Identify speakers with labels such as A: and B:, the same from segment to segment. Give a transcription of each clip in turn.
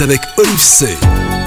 A: avec Olive C.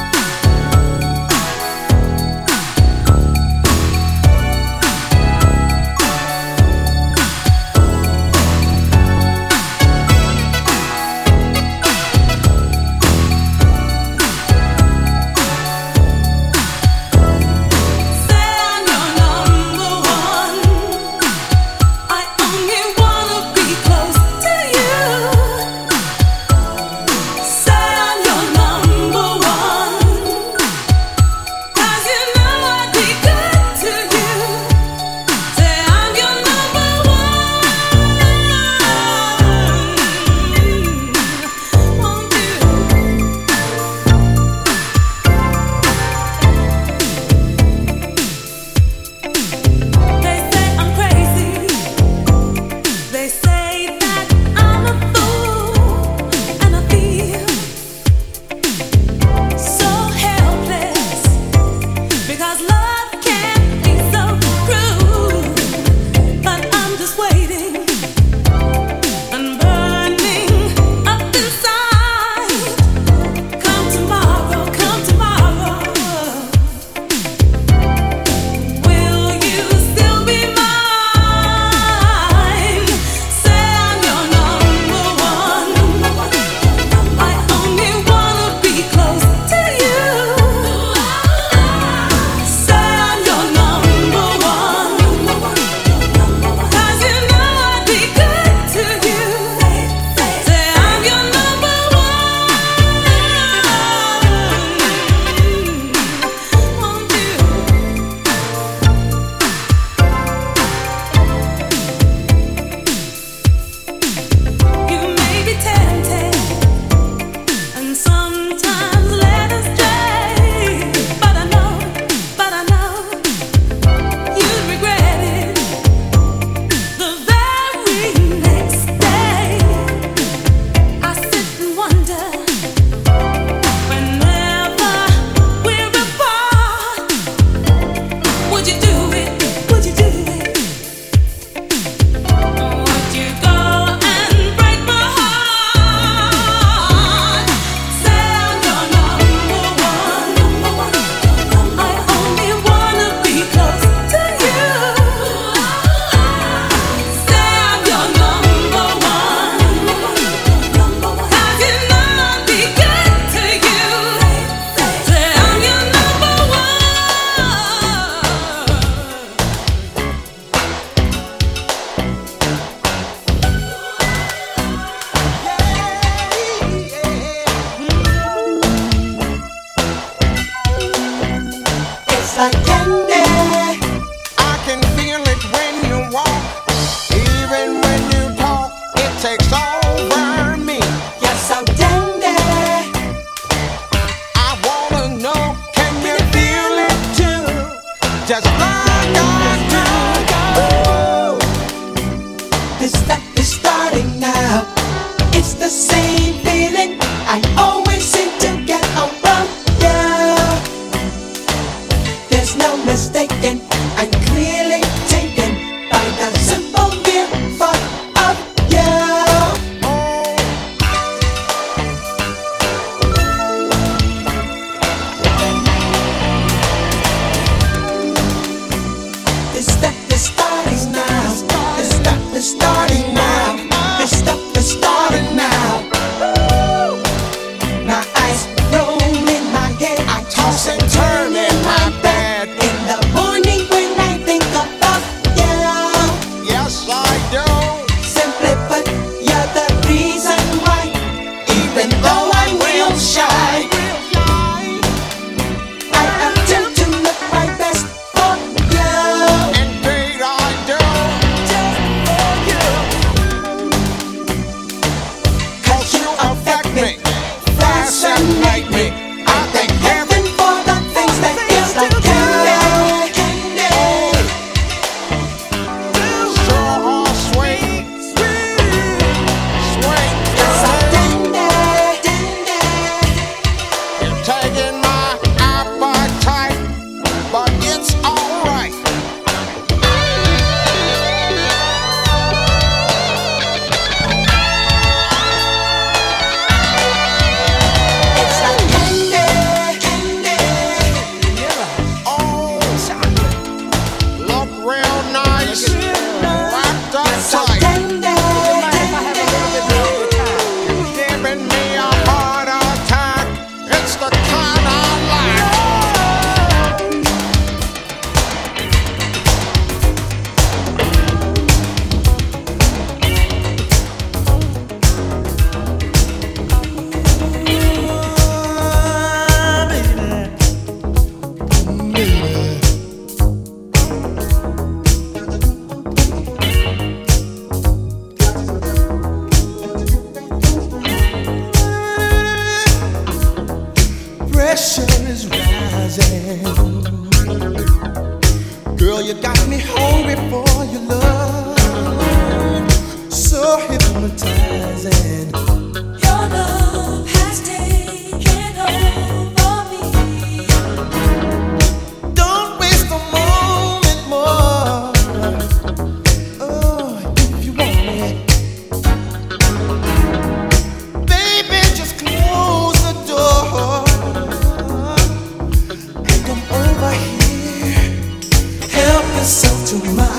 B: 조금만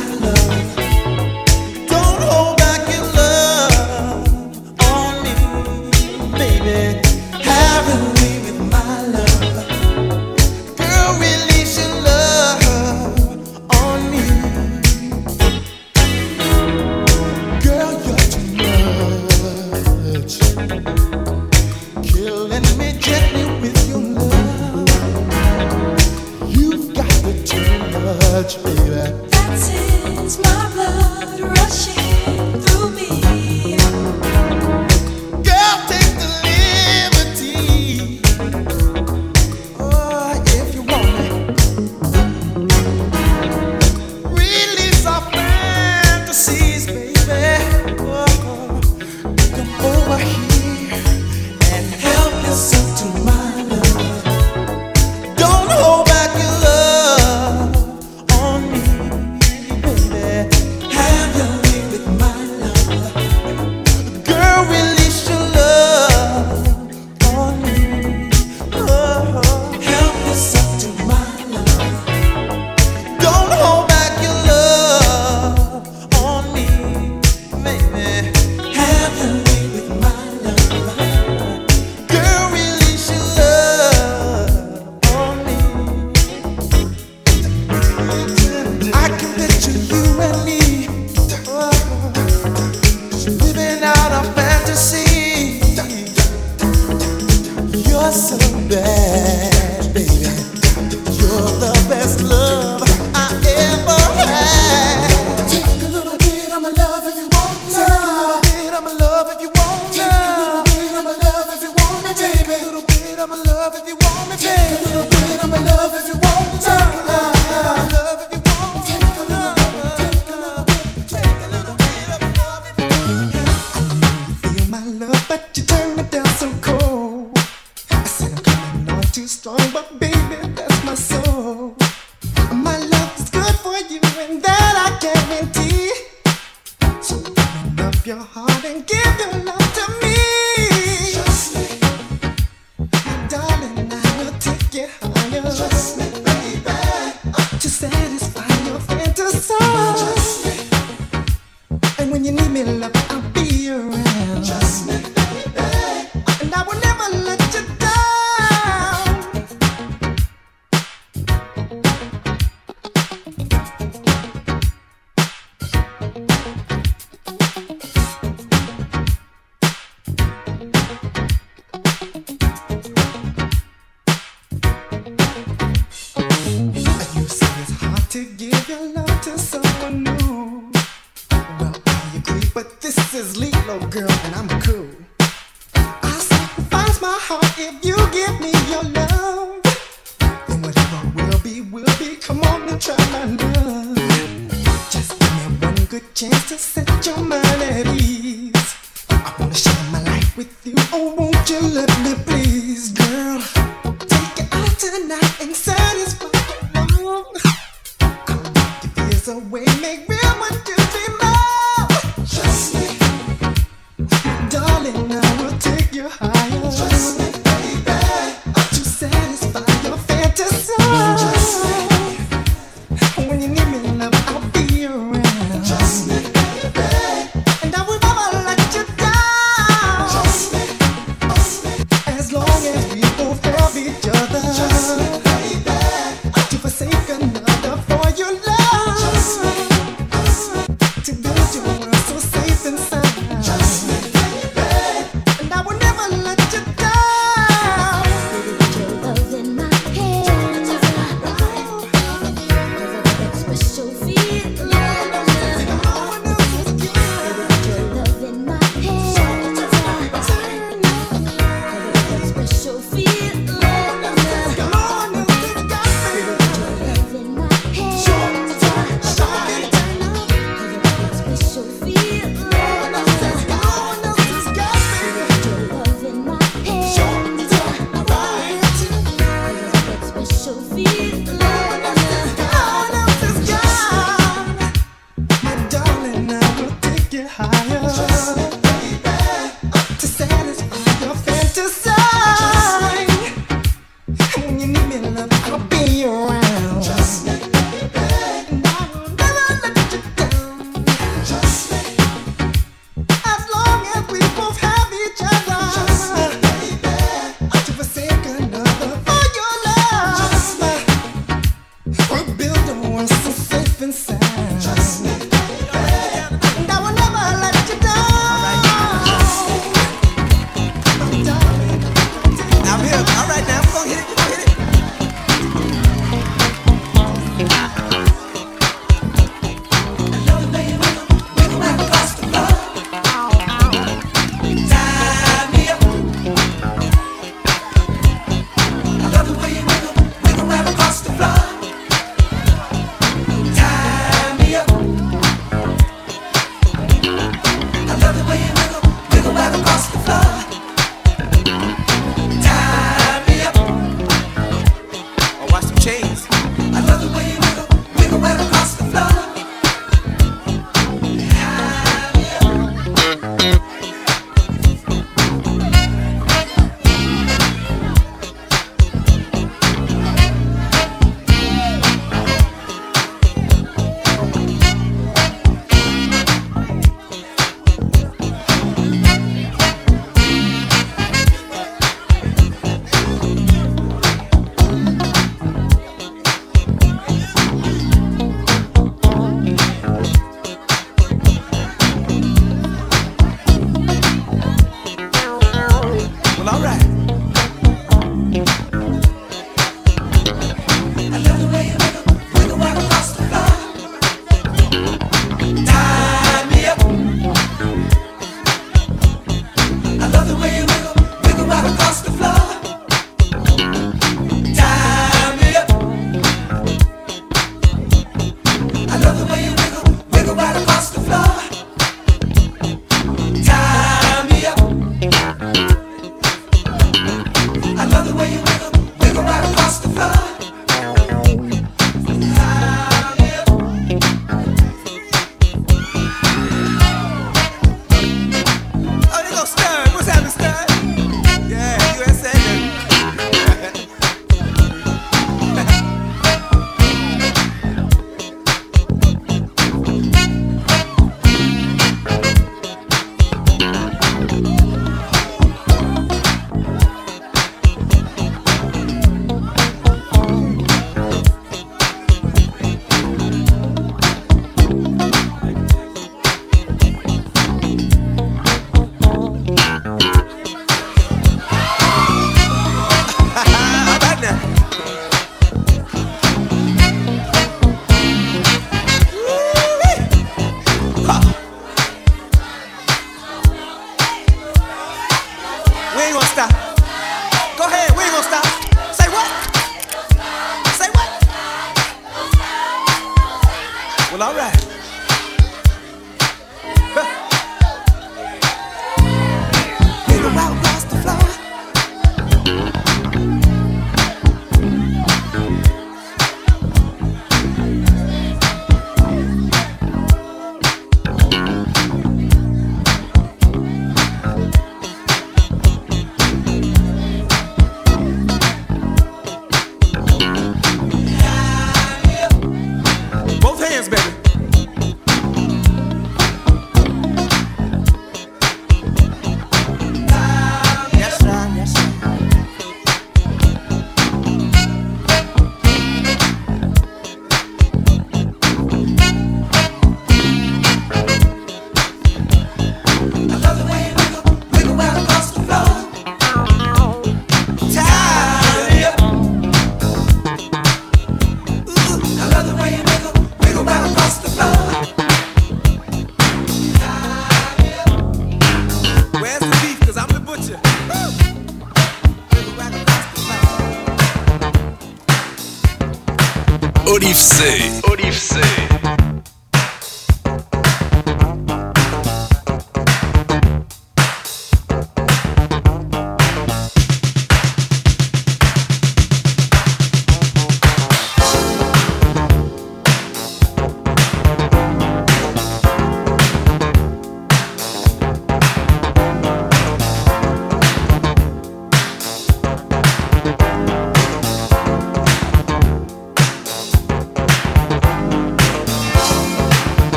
B: And I will let you down.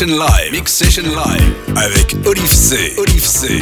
C: Session Live. Mix Session Live. Avec Olive C. Olive C.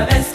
D: la vez.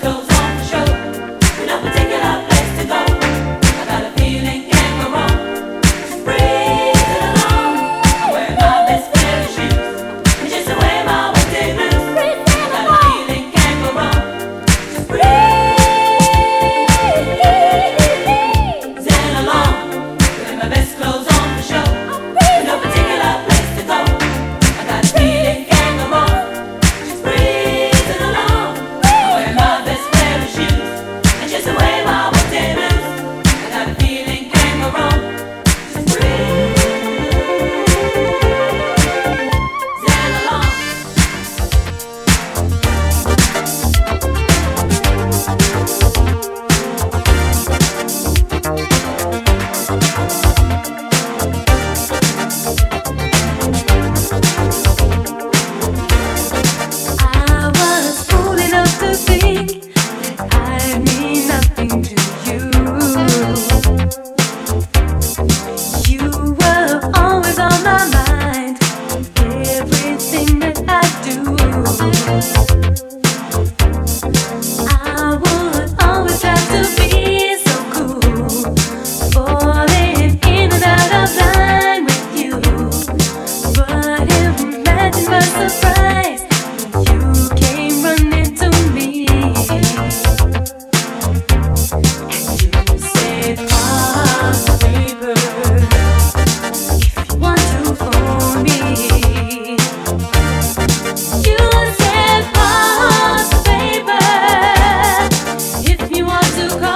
D: to
B: come.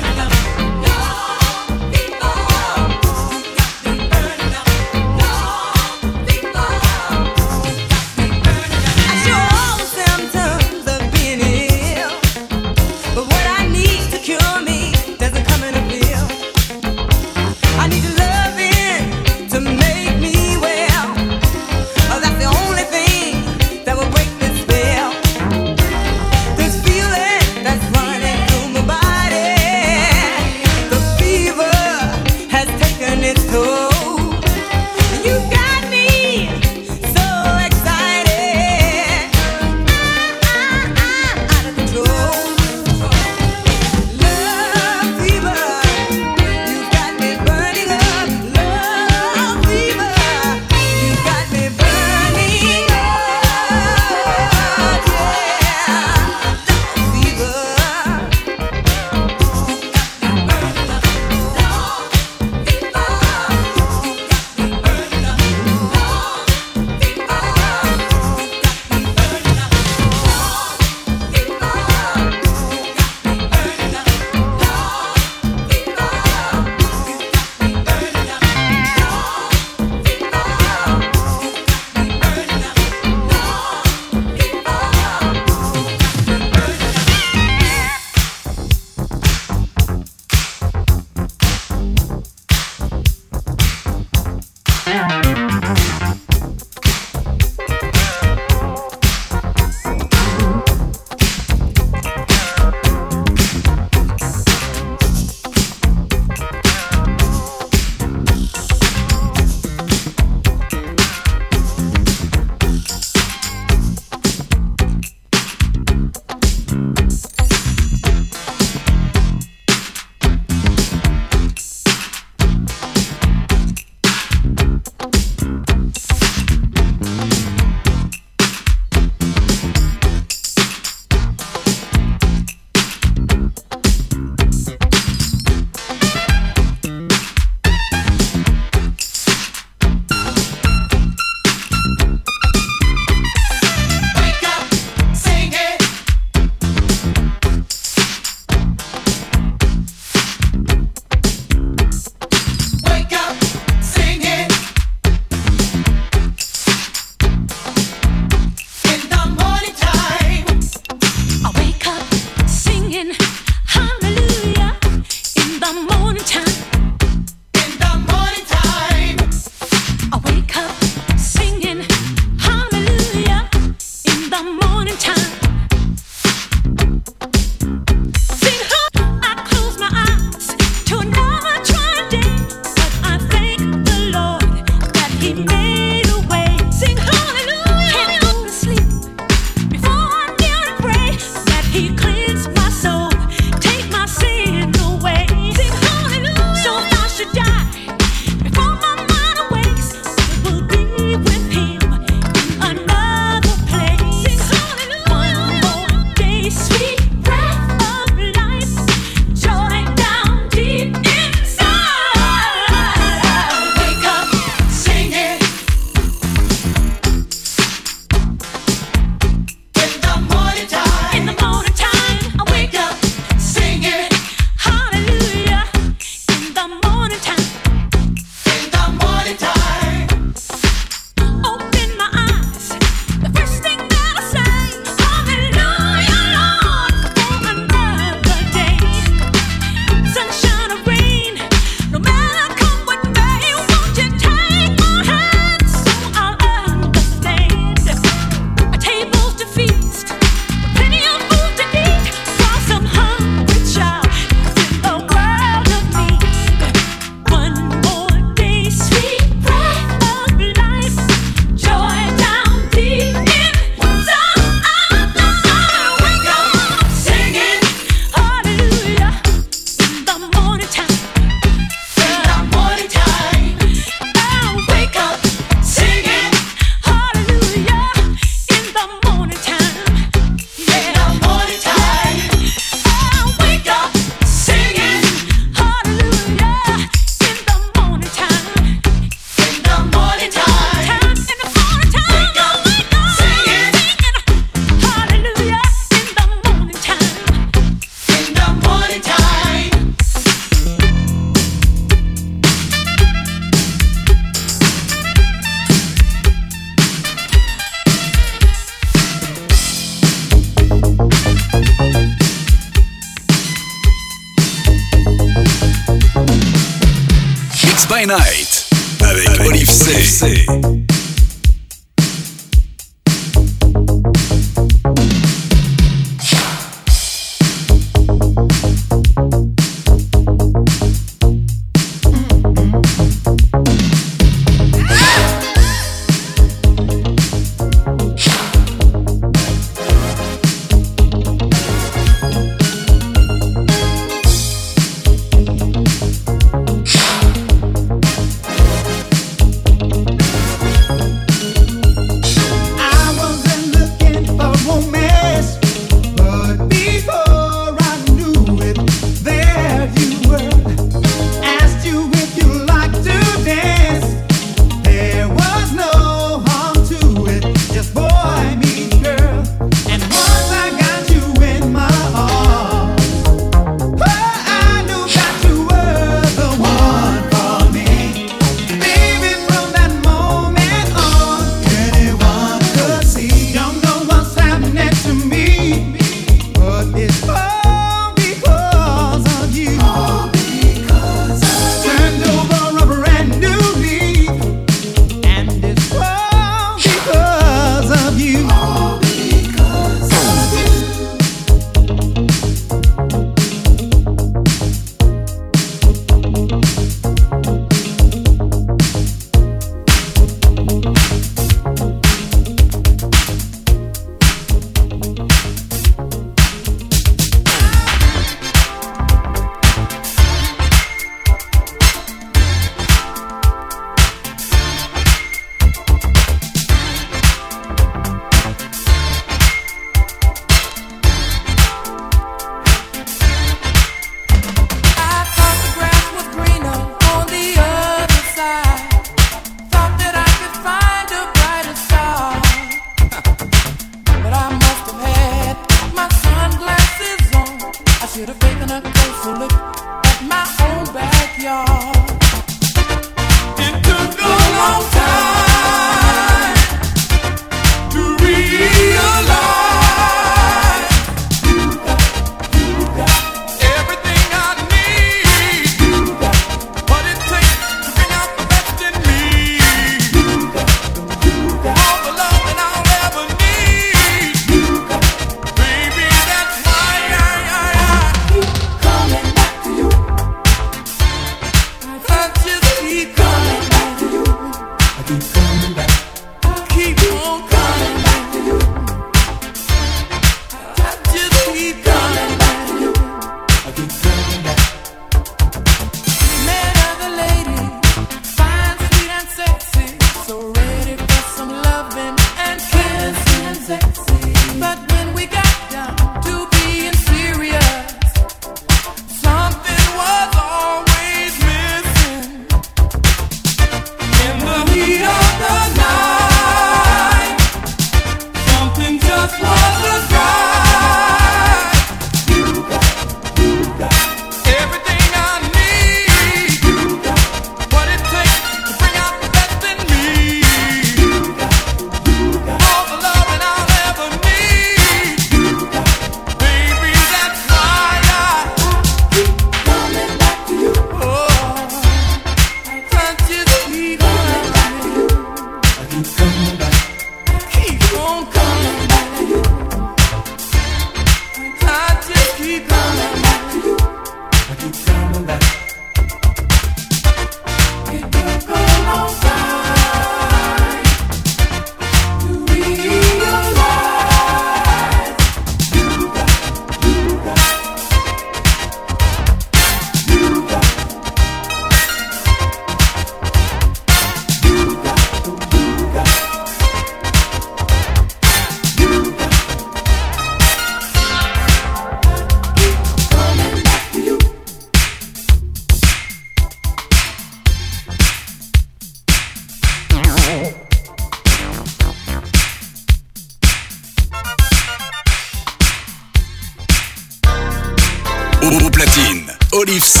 E: Au platine, Olive C.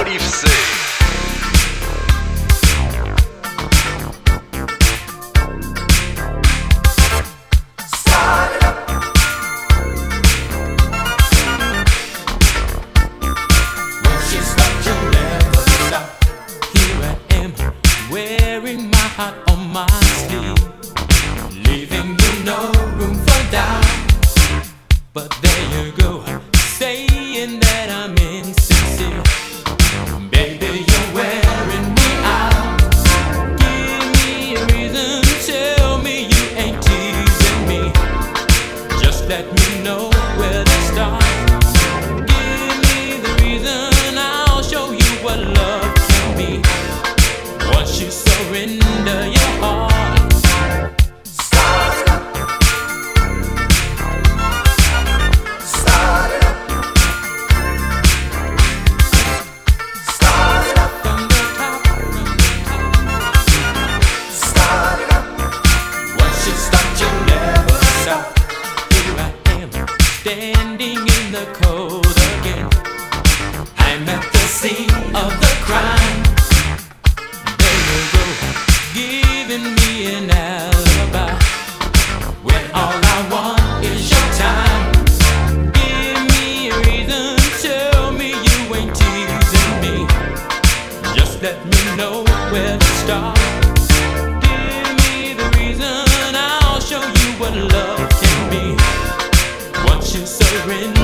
E: Olive C. surrender